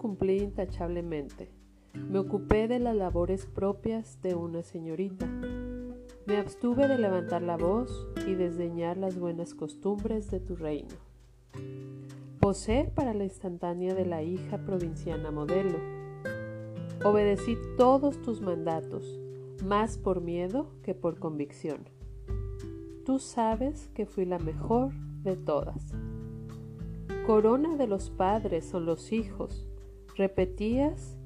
cumplí intachablemente. Me ocupé de las labores propias de una señorita. Me abstuve de levantar la voz y desdeñar las buenas costumbres de tu reino. Posé para la instantánea de la hija provinciana modelo. Obedecí todos tus mandatos, más por miedo que por convicción. Tú sabes que fui la mejor de todas. Corona de los padres son los hijos, repetías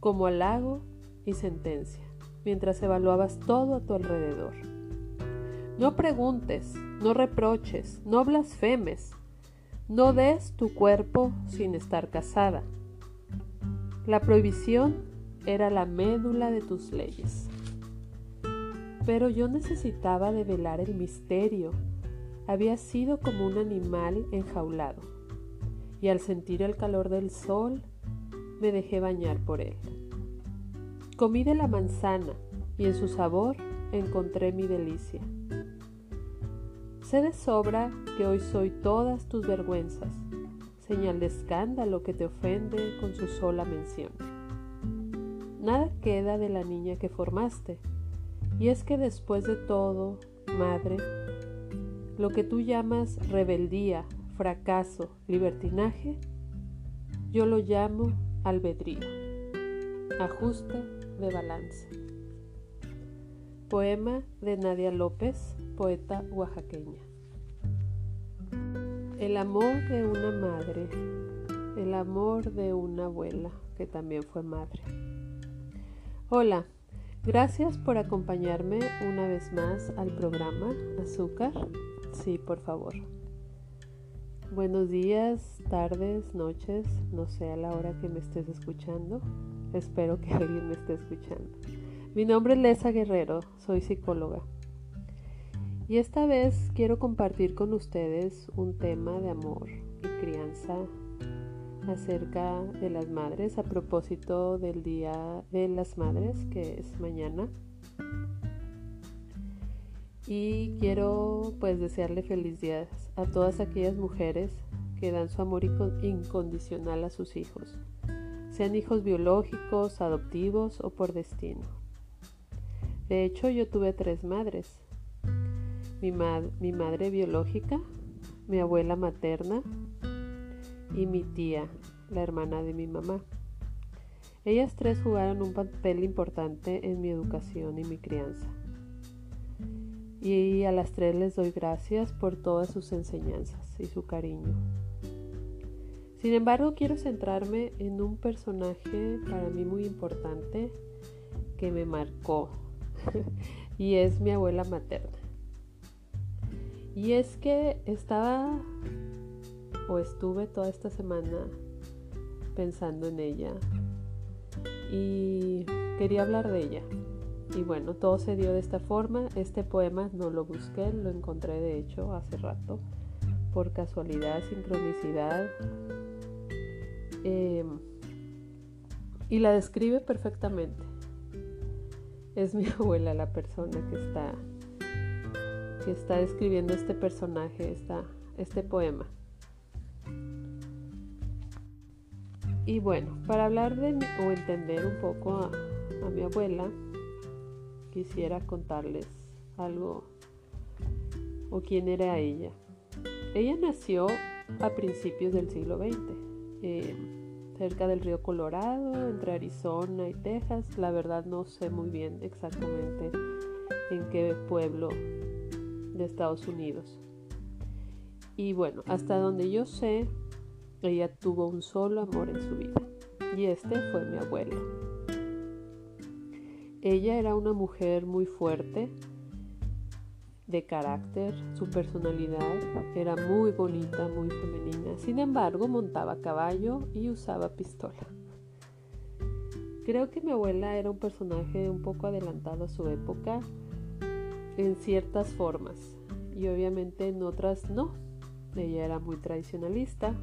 como halago y sentencia, mientras evaluabas todo a tu alrededor. No preguntes, no reproches, no blasfemes, no des tu cuerpo sin estar casada. La prohibición era la médula de tus leyes. Pero yo necesitaba develar el misterio. Había sido como un animal enjaulado, y al sentir el calor del sol me dejé bañar por él. Comí de la manzana y en su sabor encontré mi delicia. Sé de sobra que hoy soy todas tus vergüenzas, señal de escándalo que te ofende con su sola mención. Nada queda de la niña que formaste, y es que después de todo, madre, lo que tú llamas rebeldía, fracaso, libertinaje, yo lo llamo albedrío, ajuste de balance. Poema de Nadia López, poeta oaxaqueña. El amor de una madre, el amor de una abuela que también fue madre. Hola, gracias por acompañarme una vez más al programa Azúcar. Sí, por favor. Buenos días, tardes, noches, no sé a la hora que me estés escuchando. Espero que alguien me esté escuchando. Mi nombre es Lesa Guerrero, soy psicóloga. Y esta vez quiero compartir con ustedes un tema de amor y crianza acerca de las madres a propósito del Día de las Madres que es mañana. Y quiero pues desearle día a todas aquellas mujeres que dan su amor incondicional a sus hijos, sean hijos biológicos, adoptivos o por destino. De hecho, yo tuve tres madres. Mi madre biológica, mi abuela materna y mi tía, la hermana de mi mamá. Ellas tres jugaron un papel importante en mi educación y mi crianza y a las tres les doy gracias por todas sus enseñanzas y su cariño. Sin embargo, quiero centrarme en un personaje para mí muy importante que me marcó y es mi abuela materna. Y es que estaba o estuve toda esta semana pensando en ella y quería hablar de ella. Y bueno, todo se dio de esta forma. Este poema no lo busqué, lo encontré de hecho hace rato, por casualidad, sincronicidad. Em, y la describe perfectamente. Es mi abuela la persona que está, que está escribiendo este personaje, este poema. Y bueno, para hablar de o entender un poco a mi abuela, quisiera contarles algo o quién era ella. Ella nació a principios del siglo XX, eh, cerca del río Colorado, entre Arizona y Texas. La verdad no sé muy bien exactamente en qué pueblo de Estados Unidos. Y bueno, hasta donde yo sé, ella tuvo un solo amor en su vida. Y este fue mi abuelo. Ella era una mujer muy fuerte, de carácter, su personalidad era muy bonita, muy femenina. Sin embargo, montaba caballo y usaba pistola. Creo que mi abuela era un personaje un poco adelantado a su época en ciertas formas y obviamente en otras no. Ella era muy tradicionalista.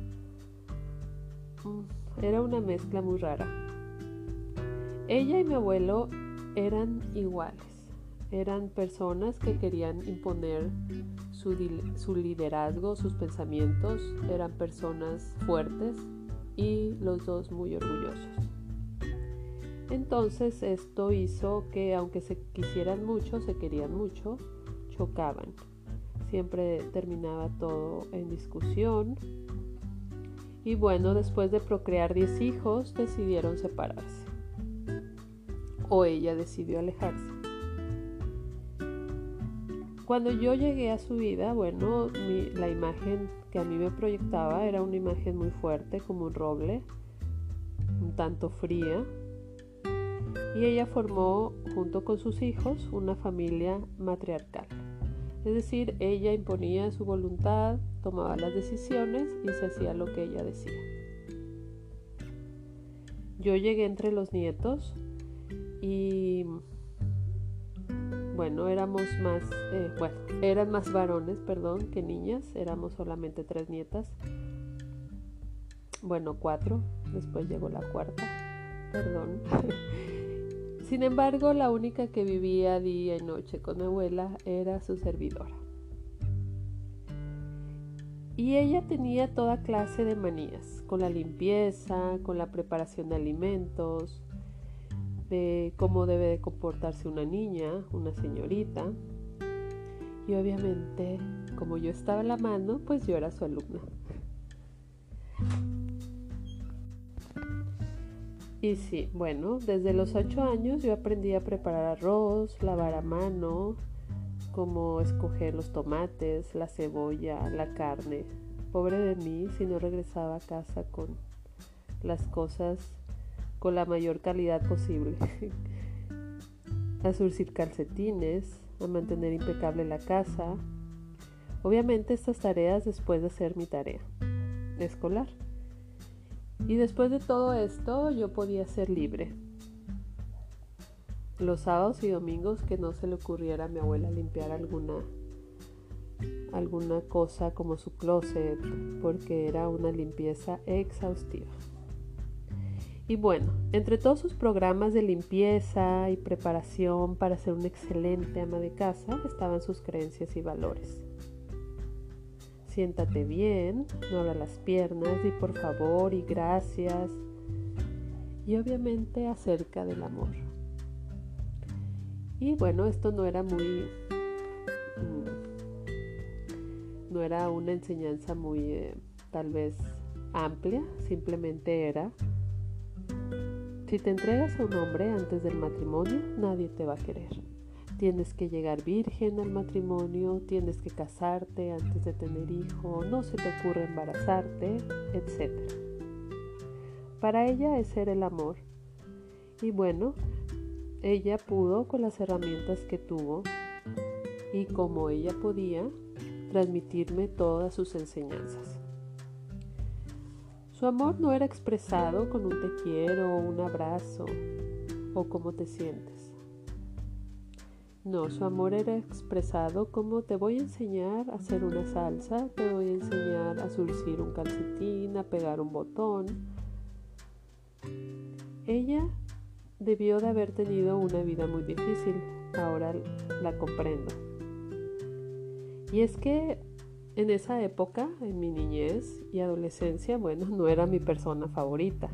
Mm, era una mezcla muy rara. Ella y mi abuelo eran iguales. Eran personas que querían imponer su, liderazgo, sus pensamientos. Eran personas fuertes y los dos muy orgullosos. Entonces esto hizo que aunque se quisieran mucho, se querían mucho, chocaban. Siempre terminaba todo en discusión. Y bueno, después de procrear 10 hijos, decidieron separarse. O ella decidió alejarse. Cuando yo llegué a su vida, bueno, la imagen que a mí me proyectaba era una imagen muy fuerte, como un roble, un tanto fría. Y ella formó, junto con sus hijos, una familia matriarcal. Es decir, ella imponía su voluntad, tomaba las decisiones y se hacía lo que ella decía. Yo llegué entre los nietos y bueno, éramos más, eh, bueno, eran más varones, perdón, que niñas, éramos solamente tres nietas, bueno, cuatro, después llegó la cuarta, perdón. Sin embargo, la única que vivía día y noche con mi abuela era su servidora. Y ella tenía toda clase de manías, con la limpieza, con la preparación de alimentos, de cómo debe de comportarse una niña, una señorita. Y obviamente, como yo estaba en la mano, pues yo era su alumna. Y sí, bueno, desde los ocho años yo aprendí a preparar arroz, lavar a mano, cómo escoger los tomates, la cebolla, la carne. Pobre de mí si no regresaba a casa con las cosas con la mayor calidad posible. a surcir calcetines, a mantener impecable la casa. Obviamente estas tareas después de hacer mi tarea escolar. Y después de todo esto yo podía ser libre. Los sábados y domingos que no se le ocurriera a mi abuela limpiar alguna alguna cosa como su closet porque era una limpieza exhaustiva. Y bueno, entre todos sus programas de limpieza y preparación para ser una excelente ama de casa estaban sus creencias y valores. Siéntate bien, no abra las piernas, di por favor y gracias. Y obviamente acerca del amor. Y bueno, esto no era muy... Mm, no era una enseñanza muy eh, tal vez amplia, simplemente era si te entregas a un hombre antes del matrimonio, nadie te va a querer. Tienes que llegar virgen al matrimonio, tienes que casarte antes de tener hijo, no se te ocurre embarazarte, etc. Para ella ese era el amor. Y bueno, ella pudo con las herramientas que tuvo y como ella podía transmitirme todas sus enseñanzas. Su amor no era expresado con un te quiero o un abrazo o cómo te sientes. No, su amor era expresado como te voy a enseñar a hacer una salsa, te voy a enseñar a surcir un calcetín, a pegar un botón. Ella debió de haber tenido una vida muy difícil, ahora la comprendo. Y es que en esa época, en mi niñez y adolescencia, bueno, no era mi persona favorita.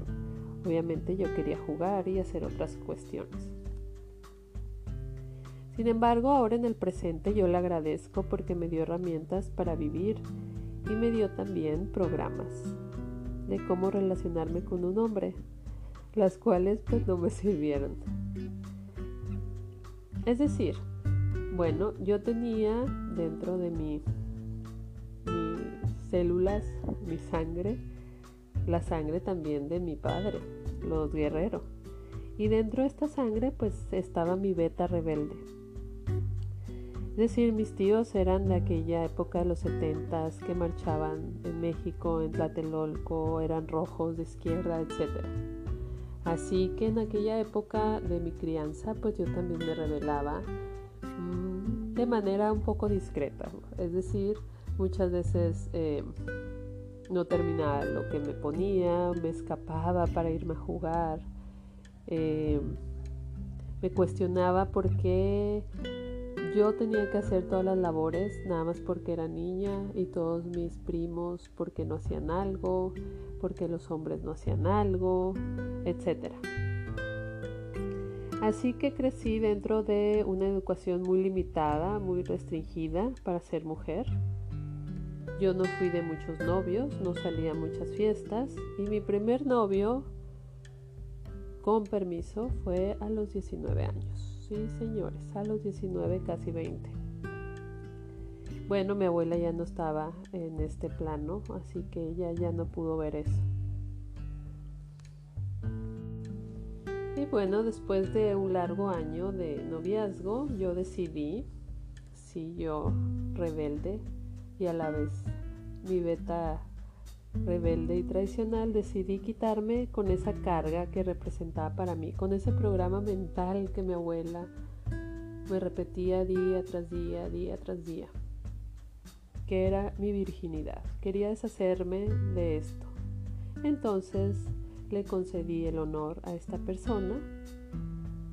Obviamente yo quería jugar y hacer otras cuestiones. Sin embargo, ahora en el presente yo le agradezco porque me dio herramientas para vivir y me dio también programas de cómo relacionarme con un hombre, las cuales pues no me sirvieron. Es decir, bueno, yo tenía dentro de mi células, mi sangre, la sangre también de mi padre, los guerreros. Y dentro de esta sangre pues estaba mi beta rebelde. Es decir, mis tíos eran de aquella época de los setentas que marchaban en México, en Tlatelolco, eran rojos de izquierda, etc. Así que en aquella época de mi crianza pues yo también me rebelaba mm, de manera un poco discreta. Es decir, Muchas veces eh, no terminaba lo que me ponía, me escapaba para irme a jugar. Eh, me cuestionaba por qué yo tenía que hacer todas las labores nada más porque era niña y todos mis primos porque no hacían algo, porque los hombres no hacían algo, etc. Así que crecí dentro de una educación muy limitada, muy restringida para ser mujer. Yo no fui de muchos novios, no salía a muchas fiestas y mi primer novio, con permiso, fue a los 19 años. Sí, señores, a los 19, casi 20. Bueno, mi abuela ya no estaba en este plano, así que ella ya no pudo ver eso. Y bueno, después de un largo año de noviazgo, yo decidí, sí, yo rebelde y a la vez mi beta rebelde y tradicional, decidí quitarme con esa carga que representaba para mí, con ese programa mental que mi abuela me repetía día tras día, día tras día que era mi virginidad. Quería deshacerme de esto. Entonces le concedí el honor a esta persona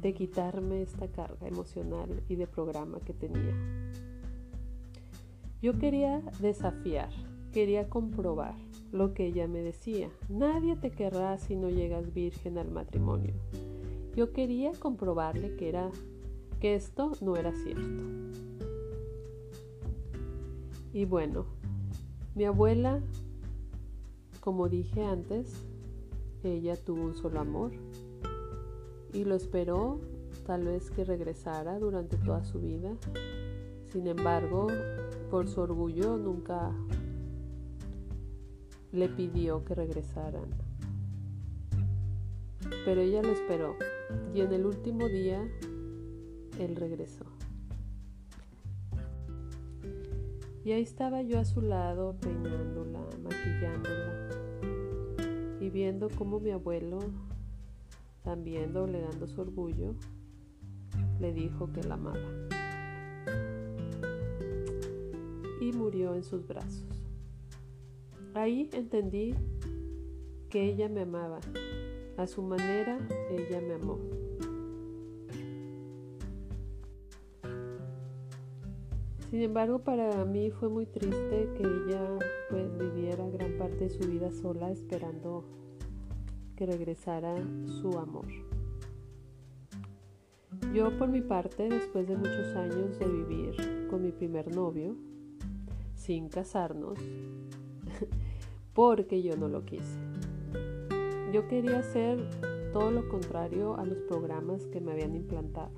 de quitarme esta carga emocional y de programa que tenía. Yo quería desafiar, quería comprobar lo que ella me decía. Nadie te querrá si no llegas virgen al matrimonio. Yo quería comprobarle que era que esto no era cierto. Y bueno, mi abuela, como dije antes, ella tuvo un solo amor y lo esperó tal vez que regresara durante toda su vida. Sin embargo, por su orgullo nunca le pidió que regresaran. Pero ella lo esperó y en el último día él regresó. Y ahí estaba yo a su lado, peinándola, maquillándola y viendo cómo mi abuelo, también doblegando su orgullo, le dijo que la amaba. Y murió en sus brazos. Ahí entendí que ella me amaba. A su manera, ella me amó. Sin embargo, para mí fue muy triste que ella pues viviera gran parte de su vida sola esperando que regresara su amor. Yo por mi parte, después de muchos años de vivir con mi primer novio, sin casarnos, porque yo no lo quise. Yo quería hacer todo lo contrario a los programas que me habían implantado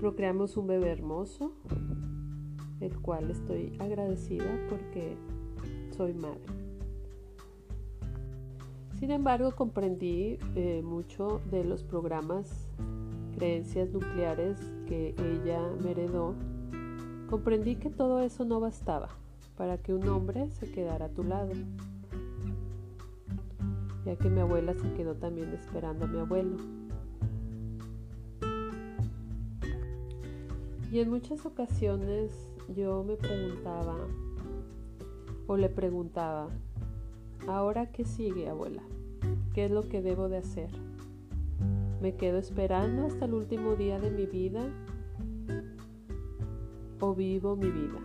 procreamos un bebé hermoso, el cual estoy agradecida porque soy madre. Sin embargo, comprendí eh, mucho de los programas, creencias nucleares que ella me heredó. Comprendí que todo eso no bastaba para que un hombre se quedara a tu lado, ya que mi abuela se quedó también esperando a mi abuelo. Y en muchas ocasiones yo me preguntaba o le preguntaba, ¿ahora qué sigue, abuela? ¿Qué es lo que debo de hacer? ¿Me quedo esperando hasta el último día de mi vida o vivo mi vida?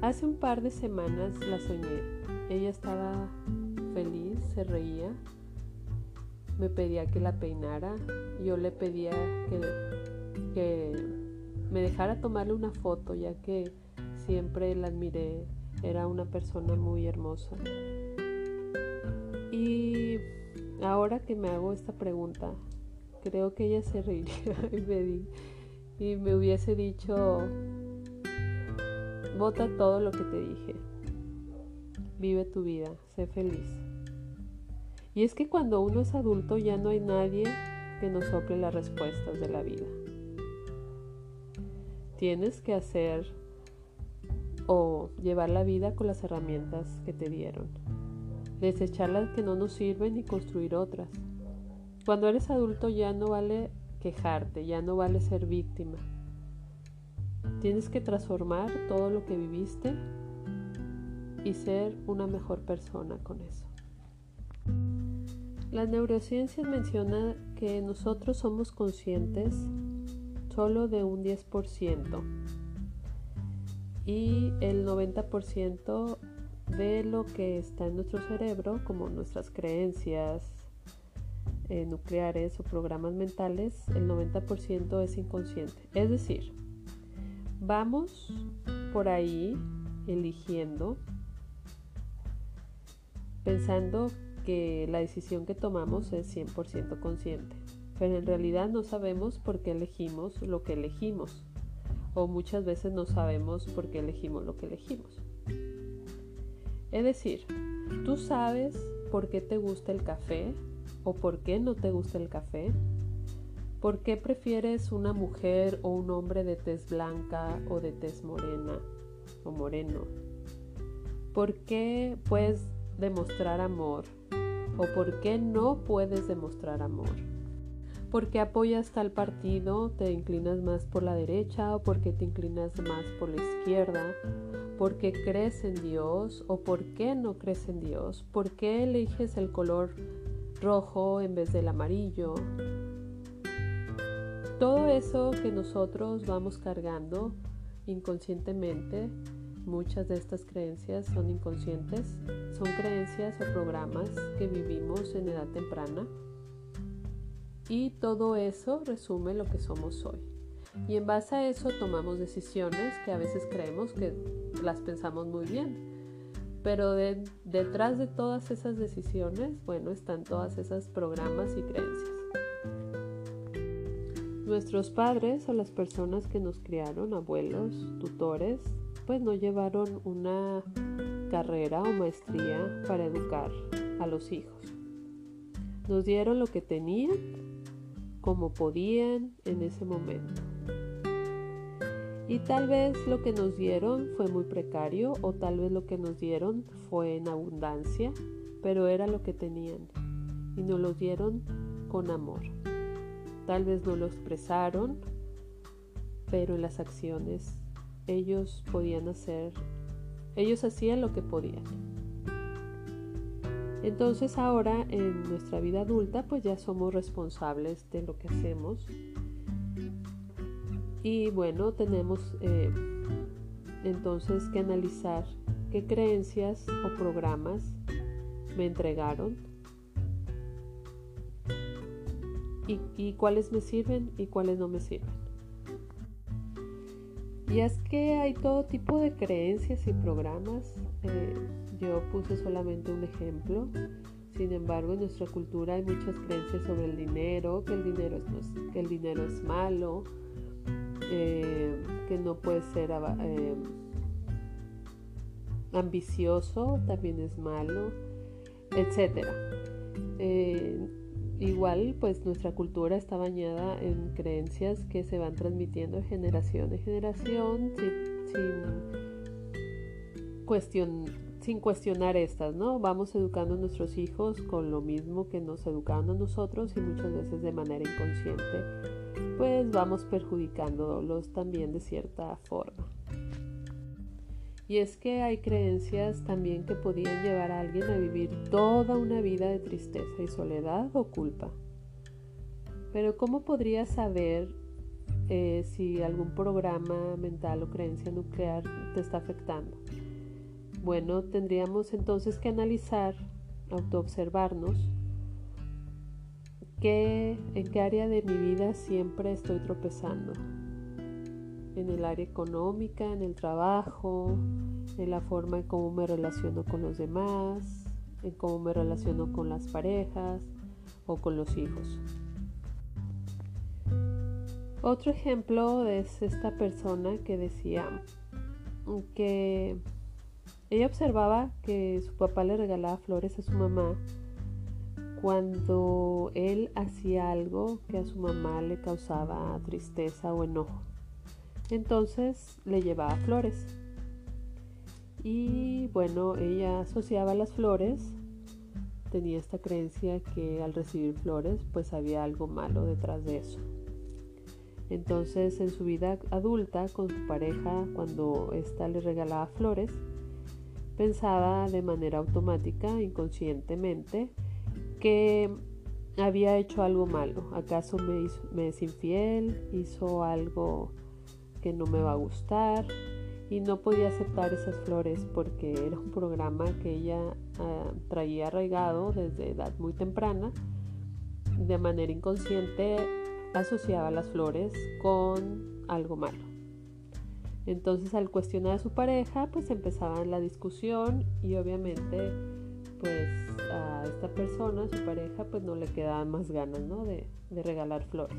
Hace un par de semanas la soñé. Ella estaba feliz, se reía me pedía que la peinara, yo le pedía que, me dejara tomarle una foto, ya que siempre la admiré, era una persona muy hermosa. Y ahora que me hago esta pregunta, creo que ella se reiría y me, y me hubiese dicho, vota todo lo que te dije, vive tu vida, sé feliz. Y es que cuando uno es adulto ya no hay nadie que nos sople las respuestas de la vida. Tienes que hacer o llevar la vida con las herramientas que te dieron. Desechar las que no nos sirven y construir otras. Cuando eres adulto ya no vale quejarte, ya no vale ser víctima. Tienes que transformar todo lo que viviste y ser una mejor persona con eso. La neurociencia menciona que nosotros somos conscientes solo de un 10% y el 90% de lo que está en nuestro cerebro, como nuestras creencias eh, nucleares o programas mentales, el 90% es inconsciente. Es decir, vamos por ahí eligiendo, pensando que la decisión que tomamos es 100% consciente, pero en realidad no sabemos por qué elegimos lo que elegimos, o muchas veces no sabemos por qué elegimos lo que elegimos. Es decir, tú sabes por qué te gusta el café o por qué no te gusta el café. ¿Por qué prefieres una mujer o un hombre de tez blanca o de tez morena o moreno? ¿Por qué puedes demostrar amor o por qué no puedes demostrar amor? ¿Por qué apoyas tal partido? ¿Te inclinas más por la derecha o por qué te inclinas más por la izquierda? ¿Por qué crees en Dios o por qué no crees en Dios? ¿Por qué eliges el color rojo en vez del amarillo? Todo eso que nosotros vamos cargando inconscientemente, muchas de estas creencias son inconscientes, son creencias o programas que vivimos en edad temprana y todo eso resume lo que somos hoy. Y en base a eso tomamos decisiones que a veces creemos que las pensamos muy bien. Pero detrás de todas esas decisiones, bueno, están todas esas programas y creencias. Nuestros padres o las personas que nos criaron, abuelos, tutores, pues no llevaron una carrera o maestría para educar a los hijos. Nos dieron lo que tenían como podían en ese momento. Y tal vez lo que nos dieron fue muy precario o tal vez lo que nos dieron fue en abundancia, pero era lo que tenían y nos lo dieron con amor. Tal vez no lo expresaron, pero en las acciones ellos podían hacer, ellos hacían lo que podían. Entonces ahora en nuestra vida adulta pues ya somos responsables de lo que hacemos y bueno, tenemos eh, entonces que analizar qué creencias o programas me entregaron y, cuáles me sirven y cuáles no me sirven. Y es que hay todo tipo de creencias y programas. Eh, yo puse solamente un ejemplo. Sin embargo, en nuestra cultura hay muchas creencias sobre el dinero, que el dinero es, que el dinero es malo, eh, que no puede ser eh, ambicioso, también es malo, etc. Eh, igual, pues nuestra cultura está bañada en creencias que se van transmitiendo de generación en generación sin, cuestionar estas, ¿no? Vamos educando a nuestros hijos con lo mismo que nos educaron a nosotros y muchas veces de manera inconsciente pues vamos perjudicándolos también de cierta forma. Y es que hay creencias también que podían llevar a alguien a vivir toda una vida de tristeza y soledad o culpa. Pero ¿cómo podría saber eh, si algún programa mental o creencia nuclear te está afectando? Bueno, tendríamos entonces que analizar, autoobservarnos ¿En qué área de mi vida siempre estoy tropezando? En el área económica, en el trabajo, en la forma en cómo me relaciono con los demás, en cómo me relaciono con las parejas o con los hijos. Otro ejemplo es esta persona que decía que ella observaba que su papá le regalaba flores a su mamá cuando él hacía algo que a su mamá le causaba tristeza o enojo. Entonces le llevaba flores. Y bueno, ella asociaba las flores, tenía esta creencia que al recibir flores pues había algo malo detrás de eso. Entonces en su vida adulta con su pareja, cuando ésta le regalaba flores, pensaba de manera automática, inconscientemente, que había hecho algo malo. ¿Acaso me, es infiel? ¿Hizo algo que no me va a gustar? y no podía aceptar esas flores porque era un programa que ella ah, traía arraigado desde edad muy temprana. De manera inconsciente asociaba las flores con algo malo. Entonces al cuestionar a su pareja, pues empezaba la discusión y obviamente pues a esta persona, a su pareja, pues no le quedaban más ganas ¿no? de, de regalar flores.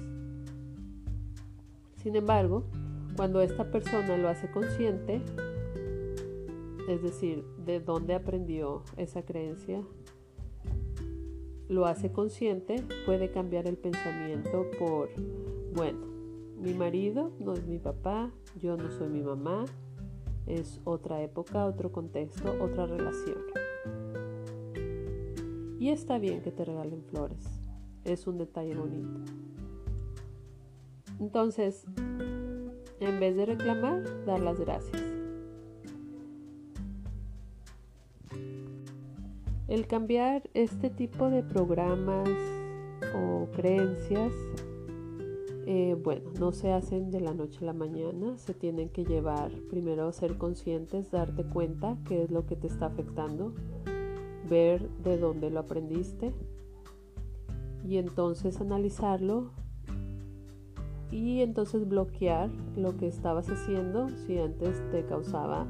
Sin embargo, cuando esta persona lo hace consciente, es decir, de dónde aprendió esa creencia, lo hace consciente, puede cambiar el pensamiento por, bueno, mi marido no es mi papá, yo no soy mi mamá, es otra época, otro contexto, otra relación. Y está bien que te regalen flores, es un detalle bonito. Entonces, en vez de reclamar, dar las gracias. El cambiar este tipo de programas o creencias, eh, bueno, no se hacen de la noche a la mañana, se tienen que llevar primero a ser conscientes, darte cuenta qué es lo que te está afectando, ver de dónde lo aprendiste y entonces analizarlo y entonces bloquear lo que estabas haciendo. Si antes te causaba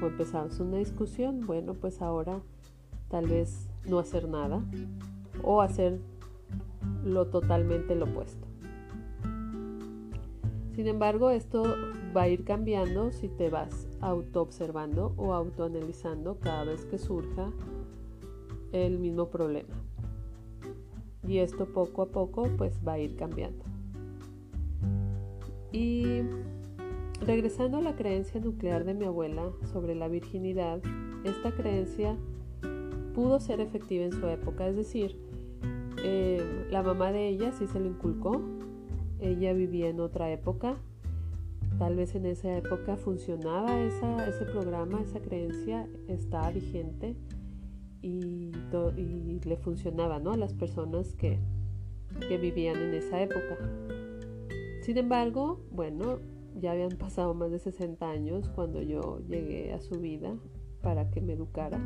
o empezabas una discusión, bueno, pues ahora tal vez no hacer nada o hacer lo totalmente lo opuesto. Sin embargo, esto va a ir cambiando si te vas auto-observando o autoanalizando cada vez que surja el mismo problema. Y esto poco a poco pues va a ir cambiando. Y regresando a la creencia nuclear de mi abuela sobre la virginidad, esta creencia pudo ser efectiva en su época, es decir, eh, la mamá de ella sí se lo inculcó, ella vivía en otra época, tal vez en esa época funcionaba ese programa, esa creencia estaba vigente y, le funcionaba ¿no? a las personas que, que vivían en esa época. Sin embargo, bueno, ya habían pasado más de 60 años cuando yo llegué a su vida para que me educara.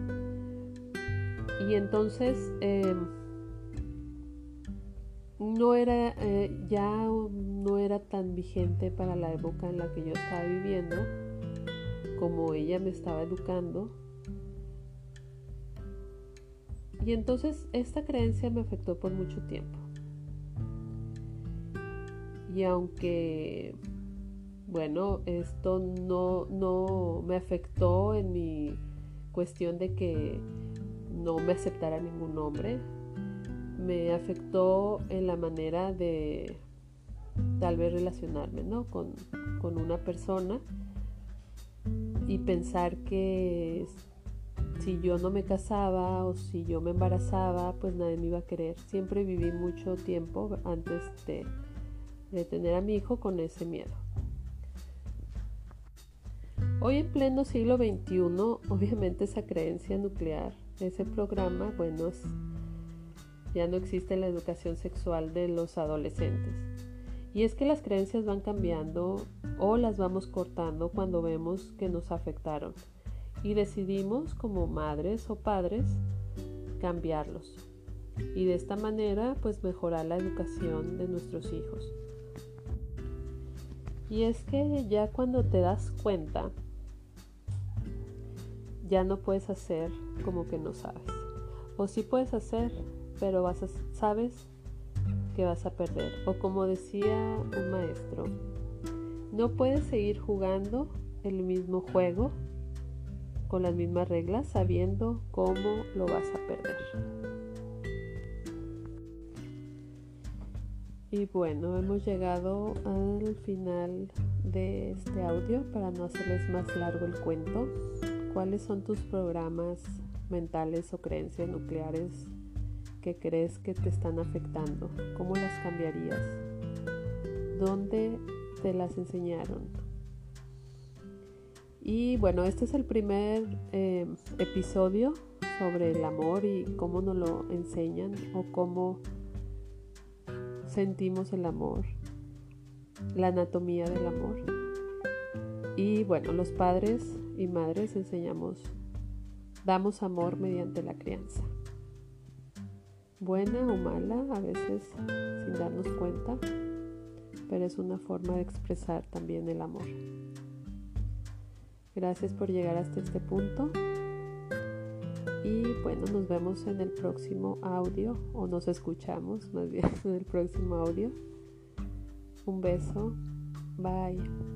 Y entonces em, no era eh, ya no era tan vigente para la época en la que yo estaba viviendo como ella me estaba educando. Y entonces esta creencia me afectó por mucho tiempo. Y aunque, bueno, esto no, no me afectó en mi cuestión de que no me aceptara ningún hombre, me afectó en la manera de tal vez relacionarme ¿no? con, con una persona y pensar que si yo no me casaba o si yo me embarazaba, pues nadie me iba a querer. Siempre viví mucho tiempo antes de de tener a mi hijo con ese miedo. Hoy en pleno siglo XXI, obviamente esa creencia nuclear, ese programa, bueno, ya no existe la educación sexual de los adolescentes. Y es que las creencias van cambiando o las vamos cortando cuando vemos que nos afectaron. Y decidimos como madres o padres cambiarlos. Y de esta manera pues mejorar la educación de nuestros hijos. Y es que ya cuando te das cuenta, ya no puedes hacer como que no sabes. O sí puedes hacer, pero vas a, sabes que vas a perder. O como decía un maestro, no puedes seguir jugando el mismo juego con las mismas reglas sabiendo cómo lo vas a perder. Y bueno, hemos llegado al final de este audio para no hacerles más largo el cuento. ¿Cuáles son tus programas mentales o creencias nucleares que crees que te están afectando? ¿Cómo las cambiarías? ¿Dónde te las enseñaron? Y bueno, este es el primer eh, episodio sobre el amor y cómo nos lo enseñan o cómo sentimos el amor, la anatomía del amor. Y bueno, los padres y madres enseñamos, damos amor mediante la crianza. Buena o mala, a veces sin darnos cuenta, pero es una forma de expresar también el amor. Gracias por llegar hasta este punto. Y bueno, nos vemos en el próximo audio, o nos escuchamos más bien en el próximo audio. Un beso. Bye.